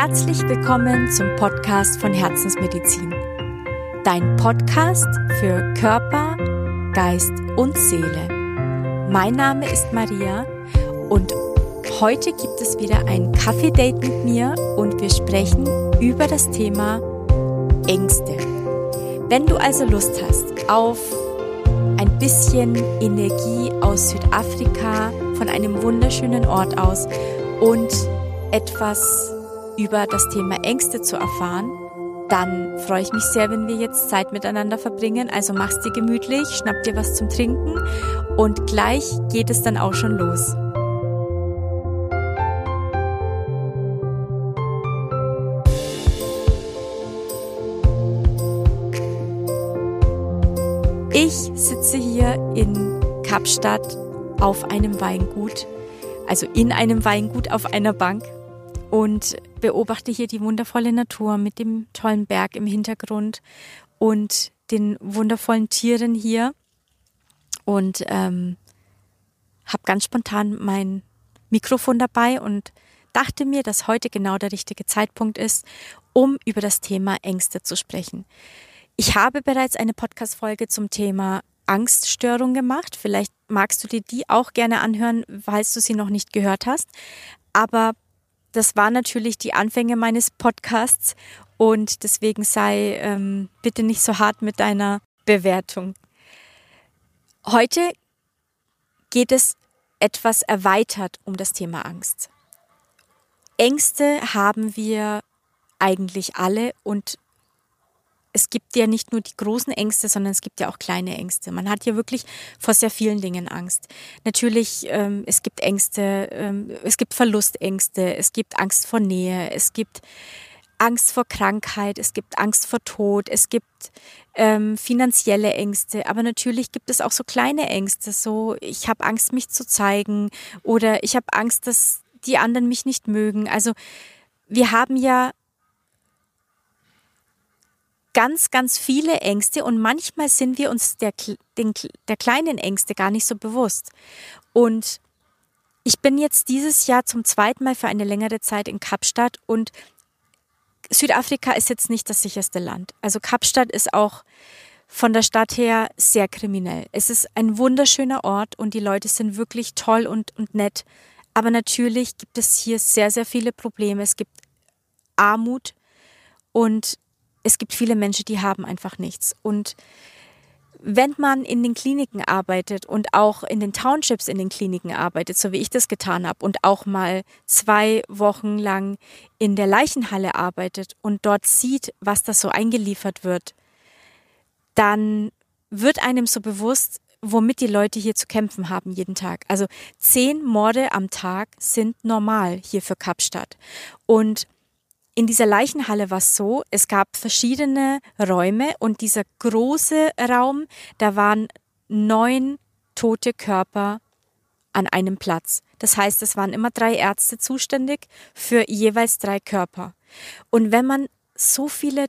Herzlich willkommen zum Podcast von Herzensmedizin. Dein Podcast für Körper, Geist und Seele. Mein Name ist Maria und heute gibt es wieder ein Kaffee-Date mit mir und wir sprechen über das Thema Ängste. Wenn du also Lust hast auf ein bisschen Energie aus Südafrika, von einem wunderschönen Ort aus und etwas über das Thema Ängste zu erfahren, dann freue ich mich sehr, wenn wir jetzt Zeit miteinander verbringen. Also mach's dir gemütlich, schnapp dir was zum Trinken und gleich geht es dann auch schon los. Ich sitze hier in Kapstadt auf einem Weingut, also in einem Weingut auf einer Bank und beobachte hier die wundervolle Natur mit dem tollen Berg im Hintergrund und den wundervollen Tieren hier und ähm, habe ganz spontan mein Mikrofon dabei und dachte mir, dass heute genau der richtige Zeitpunkt ist, um über das Thema Ängste zu sprechen. Ich habe bereits eine Podcast-Folge zum Thema Angststörung gemacht. Vielleicht magst du dir die auch gerne anhören, falls du sie noch nicht gehört hast. Aber das war natürlich die Anfänge meines Podcasts und deswegen sei ähm, bitte nicht so hart mit deiner Bewertung. Heute geht es etwas erweitert um das Thema Angst. Ängste haben wir eigentlich alle und es gibt ja nicht nur die großen Ängste, sondern es gibt ja auch kleine Ängste. Man hat ja wirklich vor sehr vielen Dingen Angst. Natürlich, ähm, es gibt Ängste, ähm, es gibt Verlustängste, es gibt Angst vor Nähe, es gibt Angst vor Krankheit, es gibt Angst vor Tod, es gibt ähm, finanzielle Ängste, aber natürlich gibt es auch so kleine Ängste, so ich habe Angst, mich zu zeigen oder ich habe Angst, dass die anderen mich nicht mögen. Also wir haben ja ganz, ganz viele Ängste und manchmal sind wir uns der, den, der kleinen Ängste gar nicht so bewusst. Und ich bin jetzt dieses Jahr zum zweiten Mal für eine längere Zeit in Kapstadt und Südafrika ist jetzt nicht das sicherste Land. Also Kapstadt ist auch von der Stadt her sehr kriminell. Es ist ein wunderschöner Ort und die Leute sind wirklich toll und, und nett. Aber natürlich gibt es hier sehr, sehr viele Probleme. Es gibt Armut und es gibt viele Menschen, die haben einfach nichts. Und wenn man in den Kliniken arbeitet und auch in den Townships in den Kliniken arbeitet, so wie ich das getan habe, und auch mal zwei Wochen lang in der Leichenhalle arbeitet und dort sieht, was da so eingeliefert wird, dann wird einem so bewusst, womit die Leute hier zu kämpfen haben jeden Tag. Also zehn Morde am Tag sind normal hier für Kapstadt. Und in dieser Leichenhalle war es so, es gab verschiedene Räume und dieser große Raum, da waren neun tote Körper an einem Platz. Das heißt, es waren immer drei Ärzte zuständig für jeweils drei Körper. Und wenn man so viele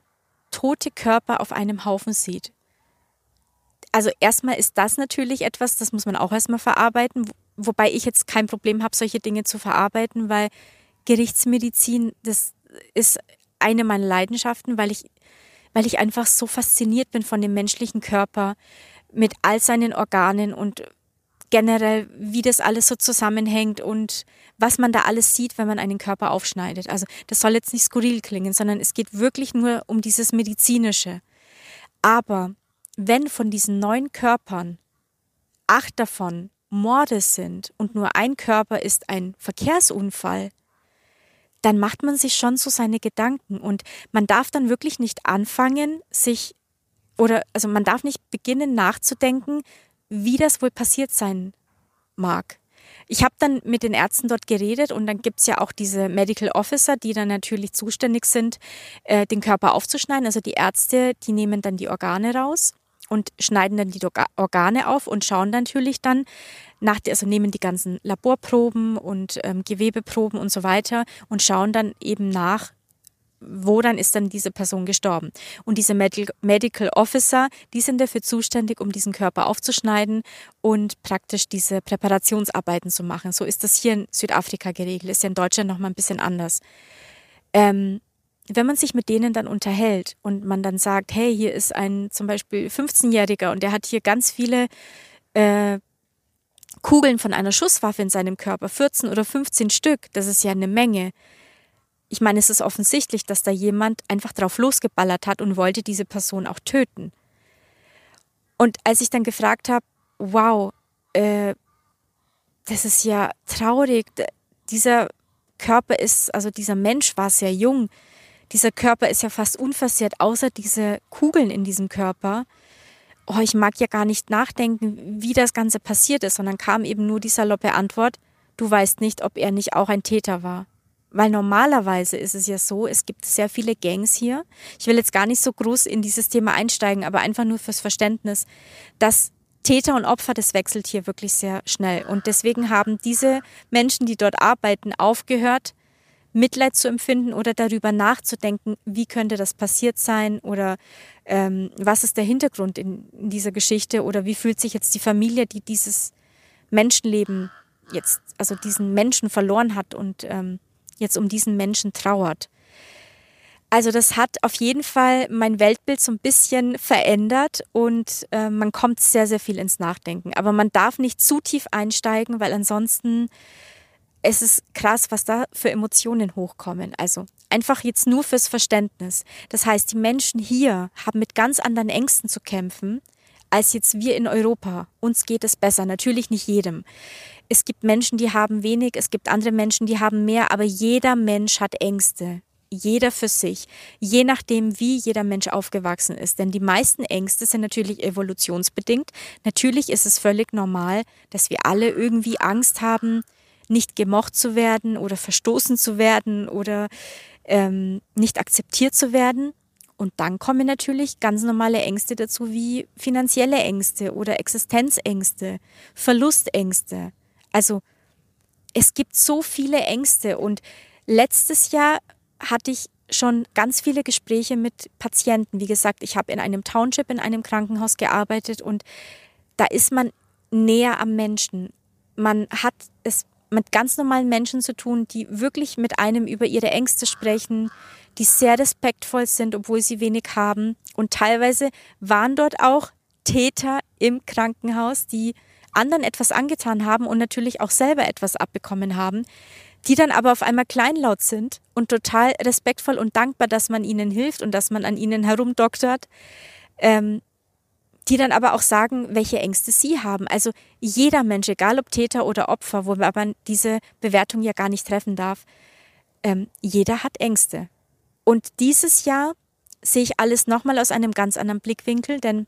tote Körper auf einem Haufen sieht, also erstmal ist das natürlich etwas, das muss man auch erstmal verarbeiten, wobei ich jetzt kein Problem habe, solche Dinge zu verarbeiten, weil Gerichtsmedizin, das, ist eine meiner Leidenschaften, weil ich, weil ich einfach so fasziniert bin von dem menschlichen Körper mit all seinen Organen und generell, wie das alles so zusammenhängt und was man da alles sieht, wenn man einen Körper aufschneidet. Also das soll jetzt nicht skurril klingen, sondern es geht wirklich nur um dieses Medizinische. Aber wenn von diesen neun Körpern acht davon Morde sind und nur ein Körper ist ein Verkehrsunfall, dann macht man sich schon so seine Gedanken und man darf dann wirklich nicht anfangen, sich oder also man darf nicht beginnen nachzudenken, wie das wohl passiert sein mag. Ich habe dann mit den Ärzten dort geredet und dann gibt es ja auch diese Medical Officer, die dann natürlich zuständig sind, äh, den Körper aufzuschneiden. Also die Ärzte, die nehmen dann die Organe raus und schneiden dann die Organe auf und schauen natürlich dann nach, also nehmen die ganzen Laborproben und ähm, Gewebeproben und so weiter und schauen dann eben nach, wo dann ist dann diese Person gestorben. Und diese Medical Officer, die sind dafür zuständig, um diesen Körper aufzuschneiden und praktisch diese Präparationsarbeiten zu machen. So ist das hier in Südafrika geregelt, ist ja in Deutschland nochmal ein bisschen anders. ähm, wenn man sich mit denen dann unterhält und man dann sagt, hey, hier ist ein zum Beispiel 15-Jähriger und der hat hier ganz viele äh, Kugeln von einer Schusswaffe in seinem Körper, 14 oder 15 Stück, das ist ja eine Menge. Ich meine, es ist offensichtlich, dass da jemand einfach drauf losgeballert hat und wollte diese Person auch töten. Und als ich dann gefragt habe, wow, äh, das ist ja traurig, dieser Körper ist, also dieser Mensch war sehr jung, dieser Körper ist ja fast unversehrt, außer diese Kugeln in diesem Körper. Oh, ich mag ja gar nicht nachdenken, wie das Ganze passiert ist, sondern kam eben nur die saloppe Antwort, du weißt nicht, ob er nicht auch ein Täter war. Weil normalerweise ist es ja so, es gibt sehr viele Gangs hier. Ich will jetzt gar nicht so groß in dieses Thema einsteigen, aber einfach nur fürs Verständnis, dass Täter und Opfer, das wechselt hier wirklich sehr schnell. Und deswegen haben diese Menschen, die dort arbeiten, aufgehört, Mitleid zu empfinden oder darüber nachzudenken, wie könnte das passiert sein oder ähm, was ist der Hintergrund in, in, dieser Geschichte oder wie fühlt sich jetzt die Familie, die dieses Menschenleben jetzt, also diesen Menschen verloren hat und ähm, jetzt um diesen Menschen trauert. Also das hat auf jeden Fall mein Weltbild so ein bisschen verändert und äh, man kommt sehr, sehr viel ins Nachdenken. Aber man darf nicht zu tief einsteigen, weil ansonsten es ist krass, was da für Emotionen hochkommen. Also einfach jetzt nur fürs Verständnis. Das heißt, die Menschen hier haben mit ganz anderen Ängsten zu kämpfen als jetzt wir in Europa. Uns geht es besser, natürlich nicht jedem. Es gibt Menschen, die haben wenig, es gibt andere Menschen, die haben mehr, aber jeder Mensch hat Ängste jeder für sich, je nachdem, wie jeder Mensch aufgewachsen ist. Denn die meisten Ängste sind natürlich evolutionsbedingt. Natürlich ist es völlig normal, dass wir alle irgendwie Angst haben, nicht gemocht zu werden oder verstoßen zu werden oder ähm, nicht akzeptiert zu werden. Und dann kommen natürlich ganz normale Ängste dazu, wie finanzielle Ängste oder Existenzängste, Verlustängste. Also es gibt so viele Ängste und letztes Jahr hatte ich schon ganz viele Gespräche mit Patienten. Wie gesagt, ich habe in einem Township, in einem Krankenhaus gearbeitet und da ist man näher am Menschen. Man hat es mit ganz normalen Menschen zu tun, die wirklich mit einem über ihre Ängste sprechen, die sehr respektvoll sind, obwohl sie wenig haben. Und teilweise waren dort auch Täter im Krankenhaus, die anderen etwas angetan haben und natürlich auch selber etwas abbekommen haben die dann aber auf einmal kleinlaut sind und total respektvoll und dankbar, dass man ihnen hilft und dass man an ihnen herumdoktert, ähm, die dann aber auch sagen, welche Ängste sie haben. Also jeder Mensch, egal ob Täter oder Opfer, wo man diese Bewertung ja gar nicht treffen darf, ähm, jeder hat Ängste. Und dieses Jahr sehe ich alles nochmal aus einem ganz anderen Blickwinkel, denn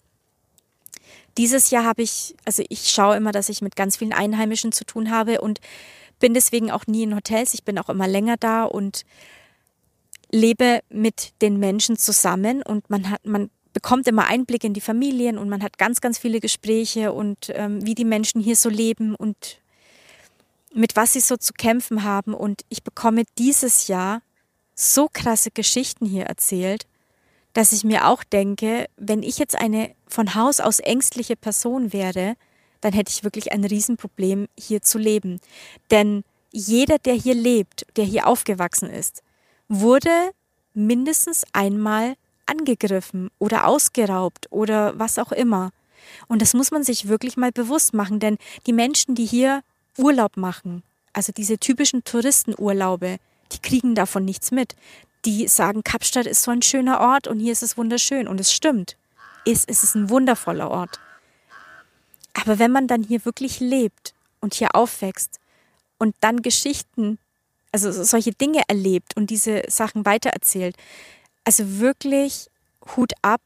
dieses Jahr habe ich, also ich schaue immer, dass ich mit ganz vielen Einheimischen zu tun habe und bin deswegen auch nie in Hotels, ich bin auch immer länger da und lebe mit den Menschen zusammen und man hat, man bekommt immer Einblick in die Familien und man hat ganz, ganz viele Gespräche und ähm, wie die Menschen hier so leben und mit was sie so zu kämpfen haben. Und ich bekomme dieses Jahr so krasse Geschichten hier erzählt, dass ich mir auch denke, wenn ich jetzt eine von Haus aus ängstliche Person wäre, dann hätte ich wirklich ein Riesenproblem, hier zu leben. Denn jeder, der hier lebt, der hier aufgewachsen ist, wurde mindestens einmal angegriffen oder ausgeraubt oder was auch immer. Und das muss man sich wirklich mal bewusst machen, denn die Menschen, die hier Urlaub machen, also diese typischen Touristenurlaube, die kriegen davon nichts mit. Die sagen, Kapstadt ist so ein schöner Ort und hier ist es wunderschön. Und es stimmt. Es, es ist ein wundervoller Ort. Aber wenn man dann hier wirklich lebt und hier aufwächst und dann Geschichten, also solche Dinge erlebt und diese Sachen weitererzählt, also wirklich Hut ab,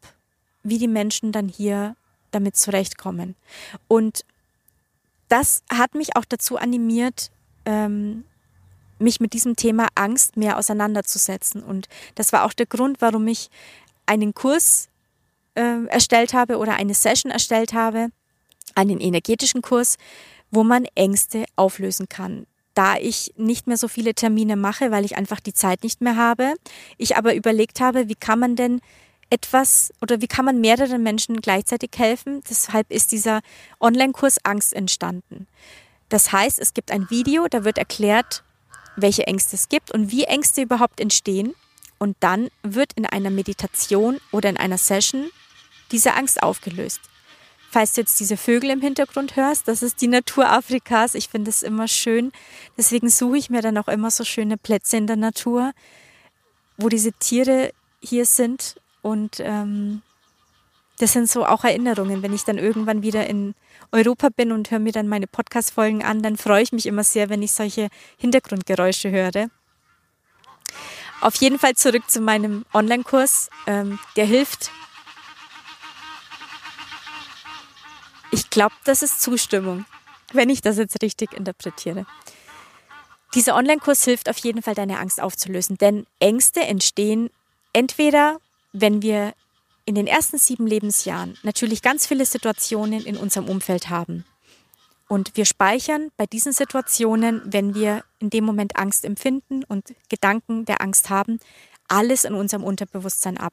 wie die Menschen dann hier damit zurechtkommen. Und das hat mich auch dazu animiert, ähm, mich mit diesem Thema Angst mehr auseinanderzusetzen. Und das war auch der Grund, warum ich einen Kurs äh, erstellt habe oder eine Session erstellt habe, einen energetischen Kurs, wo man Ängste auflösen kann. Da ich nicht mehr so viele Termine mache, weil ich einfach die Zeit nicht mehr habe, ich aber überlegt habe, wie kann man denn etwas oder wie kann man mehreren Menschen gleichzeitig helfen? Deshalb ist dieser Online-Kurs Angst entstanden. Das heißt, es gibt ein Video, da wird erklärt, welche Ängste es gibt und wie Ängste überhaupt entstehen. Und dann wird in einer Meditation oder in einer Session diese Angst aufgelöst. Falls du jetzt diese Vögel im Hintergrund hörst, das ist die Natur Afrikas. Ich finde es immer schön. Deswegen suche ich mir dann auch immer so schöne Plätze in der Natur, wo diese Tiere hier sind. Und ähm, das sind so auch Erinnerungen. Wenn ich dann irgendwann wieder in Europa bin und höre mir dann meine Podcast-Folgen an, dann freue ich mich immer sehr, wenn ich solche Hintergrundgeräusche höre. Auf jeden Fall zurück zu meinem Online-Kurs. Ähm, der hilft. Ich glaube, das ist Zustimmung, wenn ich das jetzt richtig interpretiere. Dieser Online-Kurs hilft auf jeden Fall, deine Angst aufzulösen, denn Ängste entstehen entweder, wenn wir in den ersten sieben Lebensjahren natürlich ganz viele Situationen in unserem Umfeld haben. Und wir speichern bei diesen Situationen, wenn wir in dem Moment Angst empfinden und Gedanken der Angst haben, alles in unserem Unterbewusstsein ab.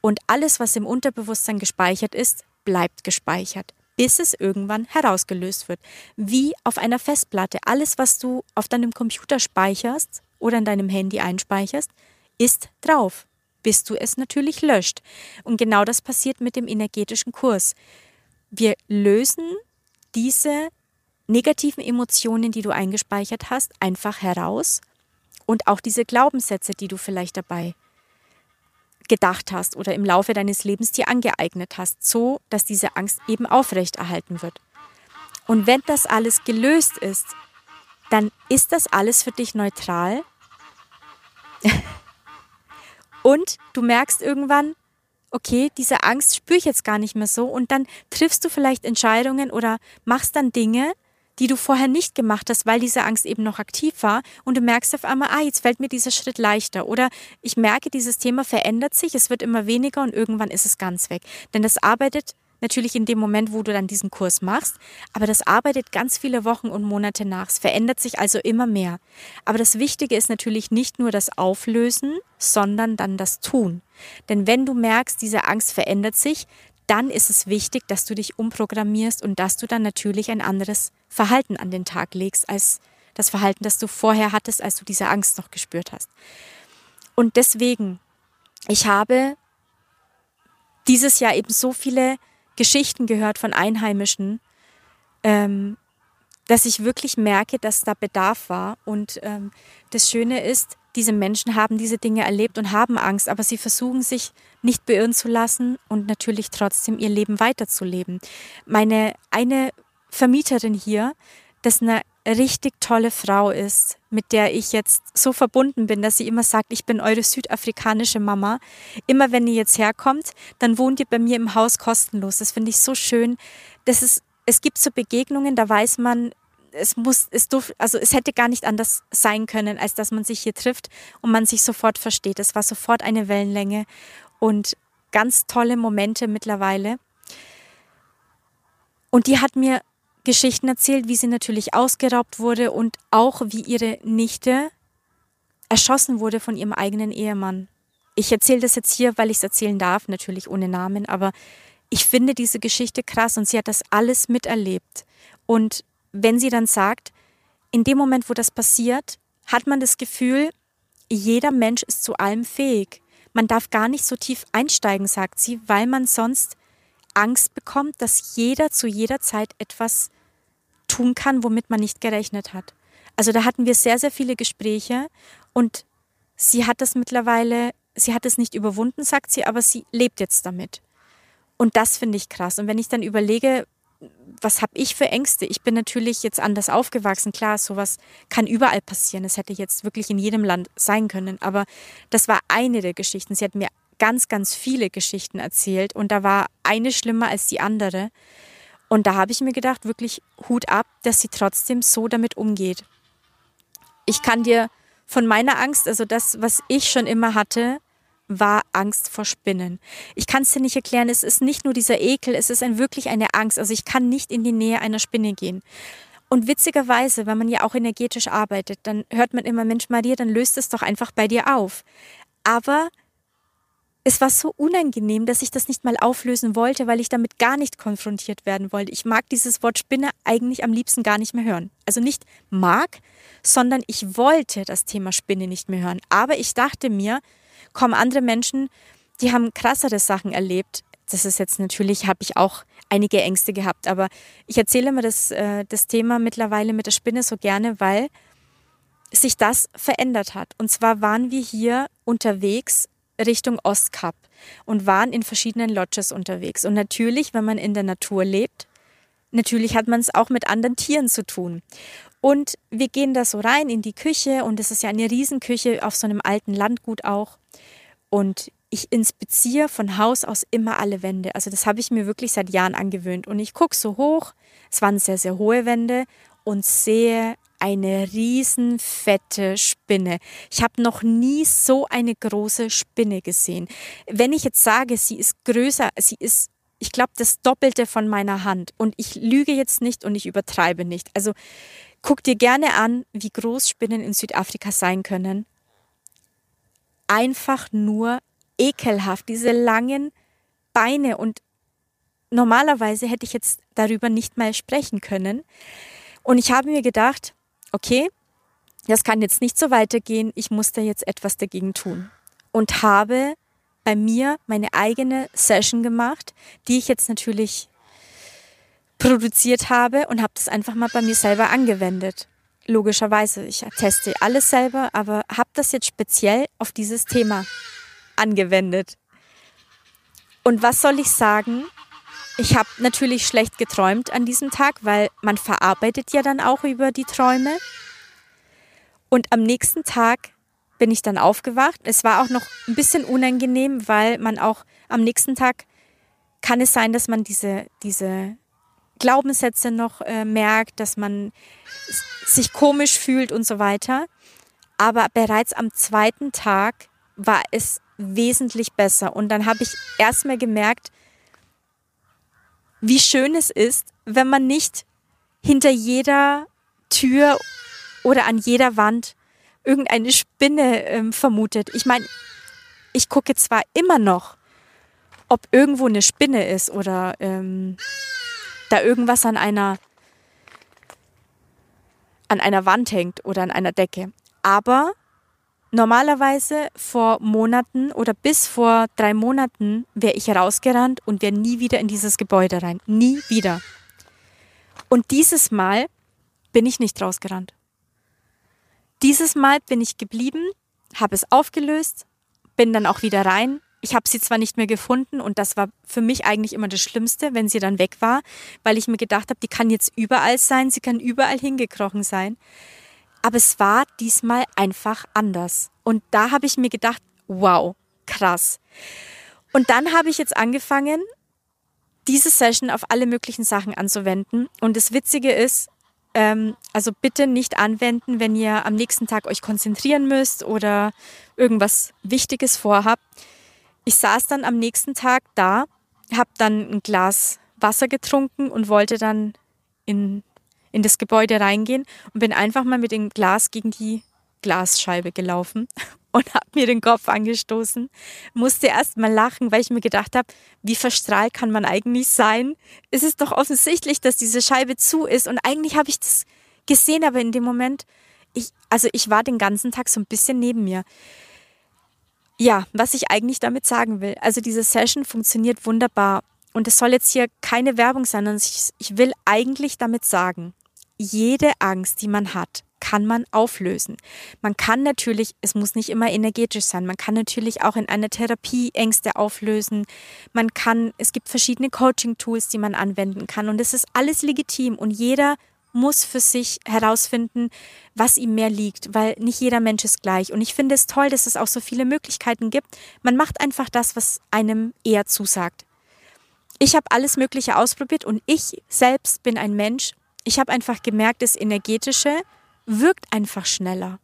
Und alles, was im Unterbewusstsein gespeichert ist, bleibt gespeichert, bis es irgendwann herausgelöst wird. Wie auf einer Festplatte. Alles, was du auf deinem Computer speicherst oder in deinem Handy einspeicherst, ist drauf bis du es natürlich löscht. Und genau das passiert mit dem energetischen Kurs. Wir lösen diese negativen Emotionen, die du eingespeichert hast, einfach heraus und auch diese Glaubenssätze, die du vielleicht dabei gedacht hast oder im Laufe deines Lebens dir angeeignet hast, so dass diese Angst eben aufrechterhalten wird. Und wenn das alles gelöst ist, dann ist das alles für dich neutral. Und du merkst irgendwann, okay, diese Angst spüre ich jetzt gar nicht mehr so. Und dann triffst du vielleicht Entscheidungen oder machst dann Dinge, die du vorher nicht gemacht hast, weil diese Angst eben noch aktiv war. Und du merkst auf einmal, ah, jetzt fällt mir dieser Schritt leichter. Oder ich merke, dieses Thema verändert sich, es wird immer weniger und irgendwann ist es ganz weg. Denn das arbeitet natürlich in dem Moment, wo du dann diesen Kurs machst, aber das arbeitet ganz viele Wochen und Monate nach. Es verändert sich also immer mehr. Aber das Wichtige ist natürlich nicht nur das Auflösen, sondern dann das Tun. Denn wenn du merkst, diese Angst verändert sich, dann ist es wichtig, dass du dich umprogrammierst und dass du dann natürlich ein anderes Verhalten an den Tag legst als das Verhalten, das du vorher hattest, als du diese Angst noch gespürt hast. Und deswegen, ich habe dieses Jahr eben so viele Geschichten gehört von Einheimischen, ähm, dass ich wirklich merke, dass da Bedarf war. Und ähm, das Schöne ist, diese Menschen haben diese Dinge erlebt und haben Angst, aber sie versuchen sich nicht beirren zu lassen und natürlich trotzdem ihr Leben weiterzuleben. Meine eine Vermieterin hier, das eine richtig tolle Frau ist, mit der ich jetzt so verbunden bin, dass sie immer sagt, ich bin eure südafrikanische Mama. Immer wenn ihr jetzt herkommt, dann wohnt ihr bei mir im Haus kostenlos. Das finde ich so schön. Das ist, es gibt so Begegnungen, da weiß man, es muss, es durf, also es hätte gar nicht anders sein können, als dass man sich hier trifft und man sich sofort versteht. Es war sofort eine Wellenlänge und ganz tolle Momente mittlerweile. Und die hat mir Geschichten erzählt, wie sie natürlich ausgeraubt wurde und auch wie ihre Nichte erschossen wurde von ihrem eigenen Ehemann. Ich erzähle das jetzt hier, weil ich es erzählen darf, natürlich ohne Namen, aber ich finde diese Geschichte krass und sie hat das alles miterlebt. Und wenn sie dann sagt, in dem Moment, wo das passiert, hat man das Gefühl, jeder Mensch ist zu allem fähig. Man darf gar nicht so tief einsteigen, sagt sie, weil man sonst Angst bekommt, dass jeder zu jeder Zeit etwas tun kann, womit man nicht gerechnet hat. Also da hatten wir sehr, sehr viele Gespräche und sie hat das mittlerweile, sie hat es nicht überwunden, sagt sie, aber sie lebt jetzt damit. Und das finde ich krass. Und wenn ich dann überlege, was habe ich für Ängste? Ich bin natürlich jetzt anders aufgewachsen. Klar, sowas kann überall passieren. Es hätte jetzt wirklich in jedem Land sein können. Aber das war eine der Geschichten. Sie hat mir ganz, ganz viele Geschichten erzählt und da war eine schlimmer als die andere. Und da habe ich mir gedacht, wirklich Hut ab, dass sie trotzdem so damit umgeht. Ich kann dir von meiner Angst, also das, was ich schon immer hatte, war Angst vor Spinnen. Ich kann es dir nicht erklären, es ist nicht nur dieser Ekel, es ist ein, wirklich eine Angst. Also ich kann nicht in die Nähe einer Spinne gehen. Und witzigerweise, wenn man ja auch energetisch arbeitet, dann hört man immer, Mensch Maria, dann löst es doch einfach bei dir auf. Aber es war so unangenehm, dass ich das nicht mal auflösen wollte, weil ich damit gar nicht konfrontiert werden wollte. Ich mag dieses Wort Spinne eigentlich am liebsten gar nicht mehr hören. Also nicht mag, sondern ich wollte das Thema Spinne nicht mehr hören. Aber ich dachte mir, kommen andere Menschen, die haben krassere Sachen erlebt. Das ist jetzt natürlich, habe ich auch einige Ängste gehabt, aber ich erzähle mir das, äh, das Thema mittlerweile mit der Spinne so gerne, weil sich das verändert hat. Und zwar waren wir hier unterwegs Richtung Ostkap und waren in verschiedenen Lodges unterwegs. Und natürlich, wenn man in der Natur lebt, natürlich hat man es auch mit anderen Tieren zu tun. Und wir gehen da so rein in die Küche und es ist ja eine Riesenküche auf so einem alten Landgut auch. Und ich inspiziere von Haus aus immer alle Wände. Also das habe ich mir wirklich seit Jahren angewöhnt. Und ich gucke so hoch, es waren sehr, sehr hohe Wände und sehe eine riesen fette Spinne. Ich habe noch nie so eine große Spinne gesehen. Wenn ich jetzt sage, sie ist größer, sie ist ich glaube, das Doppelte von meiner Hand. Und ich lüge jetzt nicht und ich übertreibe nicht. Also guck dir gerne an, wie groß Spinnen in Südafrika sein können. Einfach nur ekelhaft, diese langen Beine. Und normalerweise hätte ich jetzt darüber nicht mal sprechen können. Und ich habe mir gedacht, okay, das kann jetzt nicht so weitergehen, ich muss da jetzt etwas dagegen tun. Und habe bei mir meine eigene Session gemacht, die ich jetzt natürlich produziert habe und habe das einfach mal bei mir selber angewendet. Logischerweise, ich teste alles selber, aber habe das jetzt speziell auf dieses Thema angewendet. Und was soll ich sagen? Ich habe natürlich schlecht geträumt an diesem Tag, weil man verarbeitet ja dann auch über die Träume. Und am nächsten Tag bin ich dann aufgewacht. Es war auch noch ein bisschen unangenehm, weil man auch am nächsten Tag kann es sein, dass man diese, diese Glaubenssätze noch äh, merkt, dass man sich komisch fühlt und so weiter. Aber bereits am zweiten Tag war es wesentlich besser. Und dann habe ich erstmal gemerkt, wie schön es ist, wenn man nicht hinter jeder Tür oder an jeder Wand irgendeine Spinne ähm, vermutet. Ich meine, ich gucke zwar immer noch, ob irgendwo eine Spinne ist oder ähm, da irgendwas an einer an einer Wand hängt oder an einer Decke. Aber Normalerweise vor Monaten oder bis vor drei Monaten wäre ich rausgerannt und wäre nie wieder in dieses Gebäude rein. Nie wieder. Und dieses Mal bin ich nicht rausgerannt. Dieses Mal bin ich geblieben, habe es aufgelöst, bin dann auch wieder rein. Ich habe sie zwar nicht mehr gefunden und das war für mich eigentlich immer das Schlimmste, wenn sie dann weg war, weil ich mir gedacht habe, die kann jetzt überall sein, sie kann überall hingekrochen sein. Aber es war diesmal einfach anders. Und da habe ich mir gedacht, wow, krass. Und dann habe ich jetzt angefangen, diese Session auf alle möglichen Sachen anzuwenden. Und das Witzige ist, ähm, also bitte nicht anwenden, wenn ihr am nächsten Tag euch konzentrieren müsst oder irgendwas Wichtiges vorhabt. Ich saß dann am nächsten Tag da, habe dann ein Glas Wasser getrunken und wollte dann in in das Gebäude reingehen und bin einfach mal mit dem Glas gegen die Glasscheibe gelaufen und habe mir den Kopf angestoßen. Musste erst mal lachen, weil ich mir gedacht habe, wie verstrahlt kann man eigentlich sein? Es ist doch offensichtlich, dass diese Scheibe zu ist und eigentlich habe ich das gesehen, aber in dem Moment, ich, also ich war den ganzen Tag so ein bisschen neben mir. Ja, was ich eigentlich damit sagen will. Also diese Session funktioniert wunderbar. Und es soll jetzt hier keine Werbung sein, sondern ich, ich will eigentlich damit sagen, jede Angst, die man hat, kann man auflösen. Man kann natürlich, es muss nicht immer energetisch sein, man kann natürlich auch in einer Therapie Ängste auflösen. Man kann, es gibt verschiedene Coaching-Tools, die man anwenden kann und es ist alles legitim und jeder muss für sich herausfinden, was ihm mehr liegt, weil nicht jeder Mensch ist gleich. Und ich finde es toll, dass es auch so viele Möglichkeiten gibt. Man macht einfach das, was einem eher zusagt. Ich habe alles Mögliche ausprobiert und ich selbst bin ein Mensch, ich habe einfach gemerkt, das Energetische wirkt einfach schneller.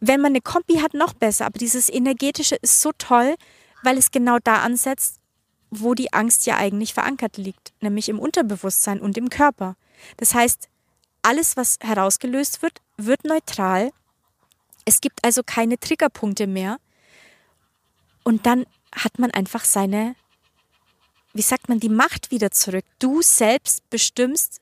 Wenn man eine Kombi hat, noch besser, aber dieses Energetische ist so toll, weil es genau da ansetzt, wo die Angst ja eigentlich verankert liegt, nämlich im Unterbewusstsein und im Körper. Das heißt, alles, was herausgelöst wird, wird neutral. Es gibt also keine Triggerpunkte mehr. Und dann hat man einfach seine, wie sagt man, die Macht wieder zurück. Du selbst bestimmst,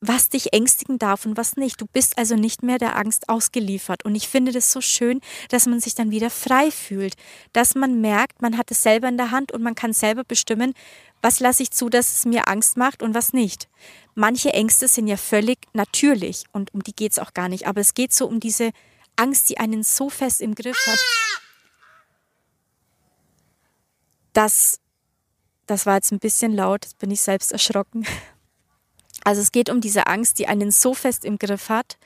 was dich ängstigen darf und was nicht. Du bist also nicht mehr der Angst ausgeliefert. Und ich finde das so schön, dass man sich dann wieder frei fühlt, dass man merkt, man hat es selber in der Hand und man kann selber bestimmen, was lasse ich zu, dass es mir Angst macht und was nicht. Manche Ängste sind ja völlig natürlich und um die geht es auch gar nicht. Aber es geht so um diese Angst, die einen so fest im Griff hat, dass, das war jetzt ein bisschen laut, jetzt bin ich selbst erschrocken. Also es geht um diese Angst, die einen so fest im Griff hat,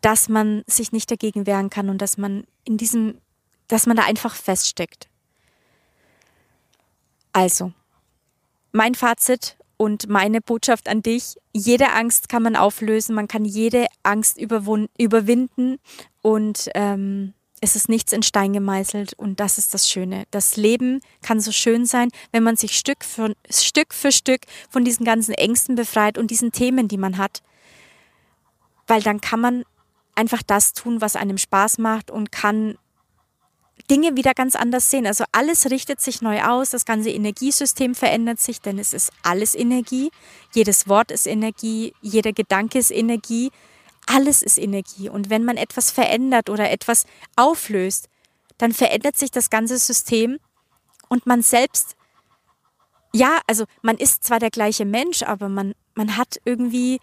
dass man sich nicht dagegen wehren kann und dass man in diesem, dass man da einfach feststeckt. Also, mein Fazit und meine Botschaft an dich, jede Angst kann man auflösen, man kann jede Angst überwinden und ähm, es ist nichts in Stein gemeißelt und das ist das Schöne. Das Leben kann so schön sein, wenn man sich Stück für Stück, für Stück von diesen ganzen Ängsten befreit und diesen Themen, die man hat. Weil dann kann man einfach das tun, was einem Spaß macht und kann Dinge wieder ganz anders sehen. Also alles richtet sich neu aus, das ganze Energiesystem verändert sich, denn es ist alles Energie. Jedes Wort ist Energie, jeder Gedanke ist Energie alles ist Energie. Und wenn man etwas verändert oder etwas auflöst, dann verändert sich das ganze System und man selbst, ja, also man ist zwar der gleiche Mensch, aber man, man hat irgendwie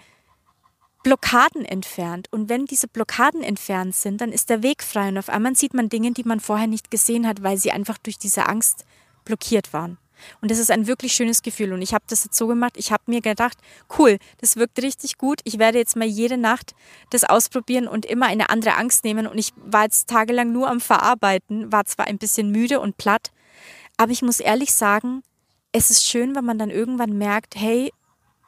Blockaden entfernt. Und wenn diese Blockaden entfernt sind, dann ist der Weg frei und auf einmal sieht man Dinge, die man vorher nicht gesehen hat, weil sie einfach durch diese Angst blockiert waren. Und das ist ein wirklich schönes Gefühl. Und ich habe das jetzt so gemacht, ich habe mir gedacht, cool, das wirkt richtig gut. Ich werde jetzt mal jede Nacht das ausprobieren und immer eine andere Angst nehmen. Und ich war jetzt tagelang nur am Verarbeiten, war zwar ein bisschen müde und platt, aber ich muss ehrlich sagen, es ist schön, wenn man dann irgendwann merkt, hey,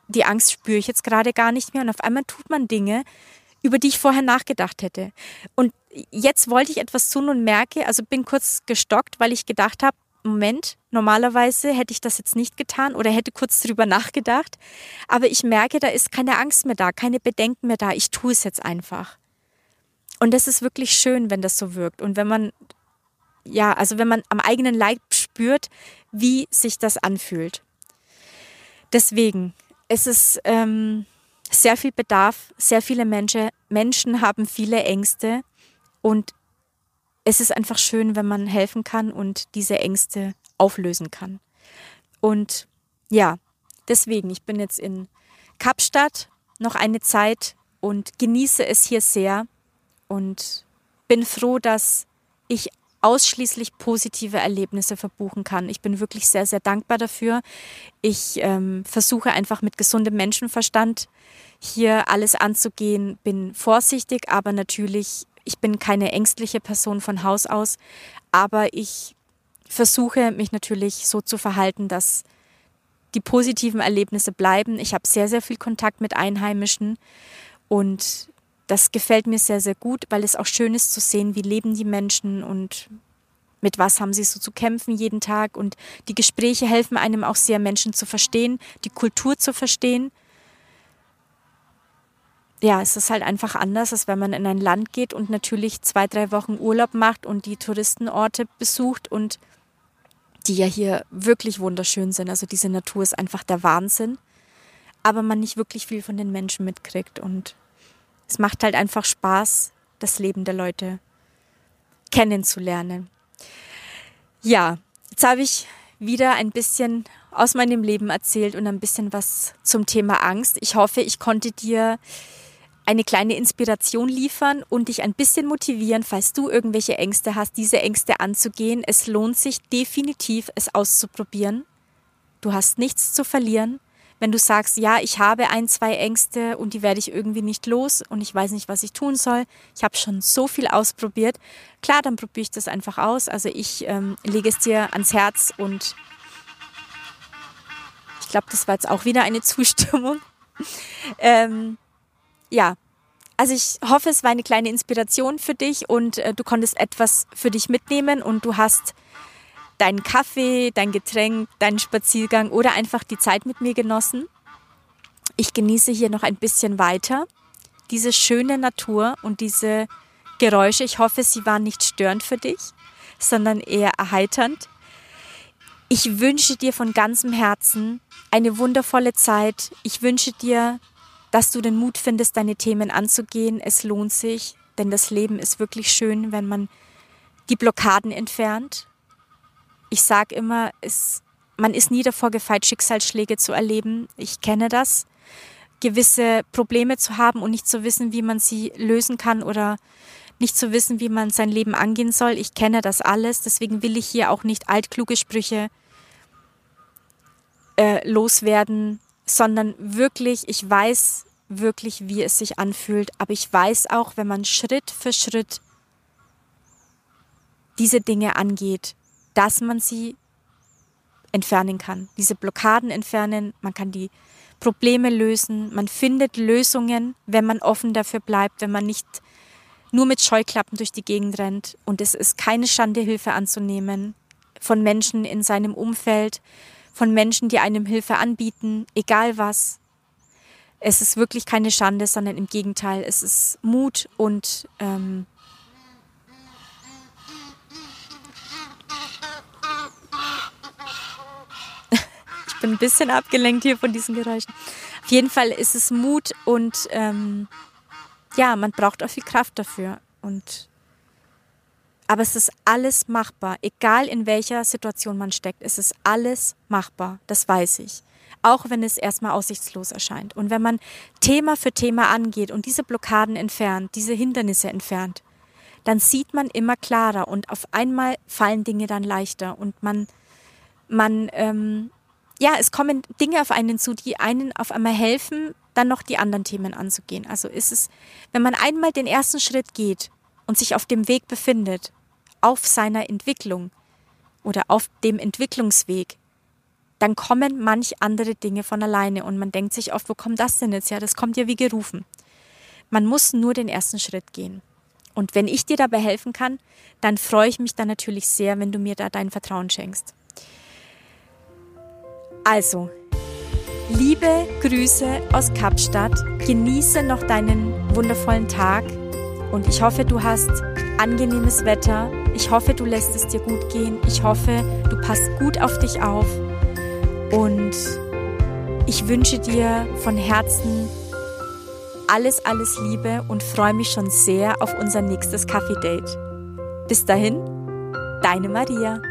die Angst spüre ich jetzt gerade gar nicht mehr. Und auf einmal tut man Dinge, über die ich vorher nachgedacht hätte. Und jetzt wollte ich etwas tun und merke, also bin kurz gestockt, weil ich gedacht habe, Moment, normalerweise hätte ich das jetzt nicht getan oder hätte kurz drüber nachgedacht. Aber ich merke, da ist keine Angst mehr da, keine Bedenken mehr da. Ich tue es jetzt einfach. Und das ist wirklich schön, wenn das so wirkt. Und wenn man, ja, also wenn man am eigenen Leib spürt, wie sich das anfühlt. Deswegen, es ist ähm, sehr viel Bedarf, sehr viele Menschen, Menschen haben viele Ängste. Und es ist einfach schön, wenn man helfen kann und diese Ängste auflösen kann. Und ja, deswegen, ich bin jetzt in Kapstadt noch eine Zeit und genieße es hier sehr und bin froh, dass ich ausschließlich positive Erlebnisse verbuchen kann. Ich bin wirklich sehr, sehr dankbar dafür. Ich ähm, versuche einfach mit gesundem Menschenverstand hier alles anzugehen, bin vorsichtig, aber natürlich ich bin keine ängstliche Person von Haus aus, aber ich versuche mich natürlich so zu verhalten, dass die positiven Erlebnisse bleiben. Ich habe sehr, sehr viel Kontakt mit Einheimischen und das gefällt mir sehr, sehr gut, weil es auch schön ist zu sehen, wie leben die Menschen und mit was haben sie so zu kämpfen jeden Tag. Und die Gespräche helfen einem auch sehr, Menschen zu verstehen, die Kultur zu verstehen ja, es ist halt einfach anders, als wenn man in ein Land geht und natürlich zwei, drei Wochen Urlaub macht und die Touristenorte besucht und die ja hier wirklich wunderschön sind. Also diese Natur ist einfach der Wahnsinn, aber man nicht wirklich viel von den Menschen mitkriegt und es macht halt einfach Spaß, das Leben der Leute kennenzulernen. Ja, jetzt habe ich wieder ein bisschen aus meinem Leben erzählt und ein bisschen was zum Thema Angst. Ich hoffe, ich konnte dir eine kleine Inspiration liefern und dich ein bisschen motivieren, falls du irgendwelche Ängste hast, diese Ängste anzugehen. Es lohnt sich definitiv, es auszuprobieren. Du hast nichts zu verlieren. Wenn du sagst, ja, ich habe ein, zwei Ängste und die werde ich irgendwie nicht los und ich weiß nicht, was ich tun soll. Ich habe schon so viel ausprobiert. Klar, dann probiere ich das einfach aus. Also ich ähm, lege es dir ans Herz und ich glaube, das war jetzt auch wieder eine Zustimmung. ähm, ja, also ich hoffe, es war eine kleine Inspiration für dich und äh, du konntest etwas für dich mitnehmen und du hast deinen Kaffee, dein Getränk, deinen Spaziergang oder einfach die Zeit mit mir genossen. Ich genieße hier noch ein bisschen weiter diese schöne Natur und diese Geräusche. Ich hoffe, sie waren nicht störend für dich, sondern eher erheiternd. Ich wünsche dir von ganzem Herzen eine wundervolle Zeit. Ich wünsche dir, dass du den Mut findest, deine Themen anzugehen. Es lohnt sich, denn das Leben ist wirklich schön, wenn man die Blockaden entfernt. Ich sage immer, es, man ist nie davor gefeit, Schicksalsschläge zu erleben. Ich kenne das. Gewisse Probleme zu haben und nicht zu wissen, wie man sie lösen kann oder nicht zu wissen, wie man sein Leben angehen soll. Ich kenne das alles. Deswegen will ich hier auch nicht altkluge Sprüche äh, loswerden, sondern wirklich, ich weiß wirklich, wie es sich anfühlt. Aber ich weiß auch, wenn man Schritt für Schritt diese Dinge angeht, dass man sie entfernen kann, diese Blockaden entfernen, man kann die Probleme lösen, man findet Lösungen, wenn man offen dafür bleibt, wenn man nicht nur mit Scheuklappen durch die Gegend rennt. Und es ist keine Schande, Hilfe anzunehmen von Menschen in seinem Umfeld, von Menschen, die einem Hilfe anbieten, egal was. Es ist wirklich keine Schande, sondern im Gegenteil, es ist Mut und ähm, bin ein bisschen abgelenkt hier von diesen Geräuschen. Auf jeden Fall ist es Mut und ähm, ja, man braucht auch viel Kraft dafür. Und aber es ist alles machbar, egal in welcher Situation man steckt. Es ist alles machbar, das weiß ich. Auch wenn es erstmal aussichtslos erscheint. Und wenn man Thema für Thema angeht und diese Blockaden entfernt, diese Hindernisse entfernt, dann sieht man immer klarer und auf einmal fallen Dinge dann leichter und man, man ähm, ja, es kommen Dinge auf einen zu, die einen auf einmal helfen, dann noch die anderen Themen anzugehen. Also ist es, wenn man einmal den ersten Schritt geht und sich auf dem Weg befindet, auf seiner Entwicklung oder auf dem Entwicklungsweg, dann kommen manch andere Dinge von alleine und man denkt sich oft, wo kommt das denn jetzt? Ja, das kommt ja wie gerufen. Man muss nur den ersten Schritt gehen. Und wenn ich dir dabei helfen kann, dann freue ich mich dann natürlich sehr, wenn du mir da dein Vertrauen schenkst. Also, liebe Grüße aus Kapstadt. Genieße noch deinen wundervollen Tag und ich hoffe, du hast angenehmes Wetter. Ich hoffe, du lässt es dir gut gehen. Ich hoffe, du passt gut auf dich auf. Und ich wünsche dir von Herzen alles, alles Liebe und freue mich schon sehr auf unser nächstes Kaffee-Date. Bis dahin, deine Maria.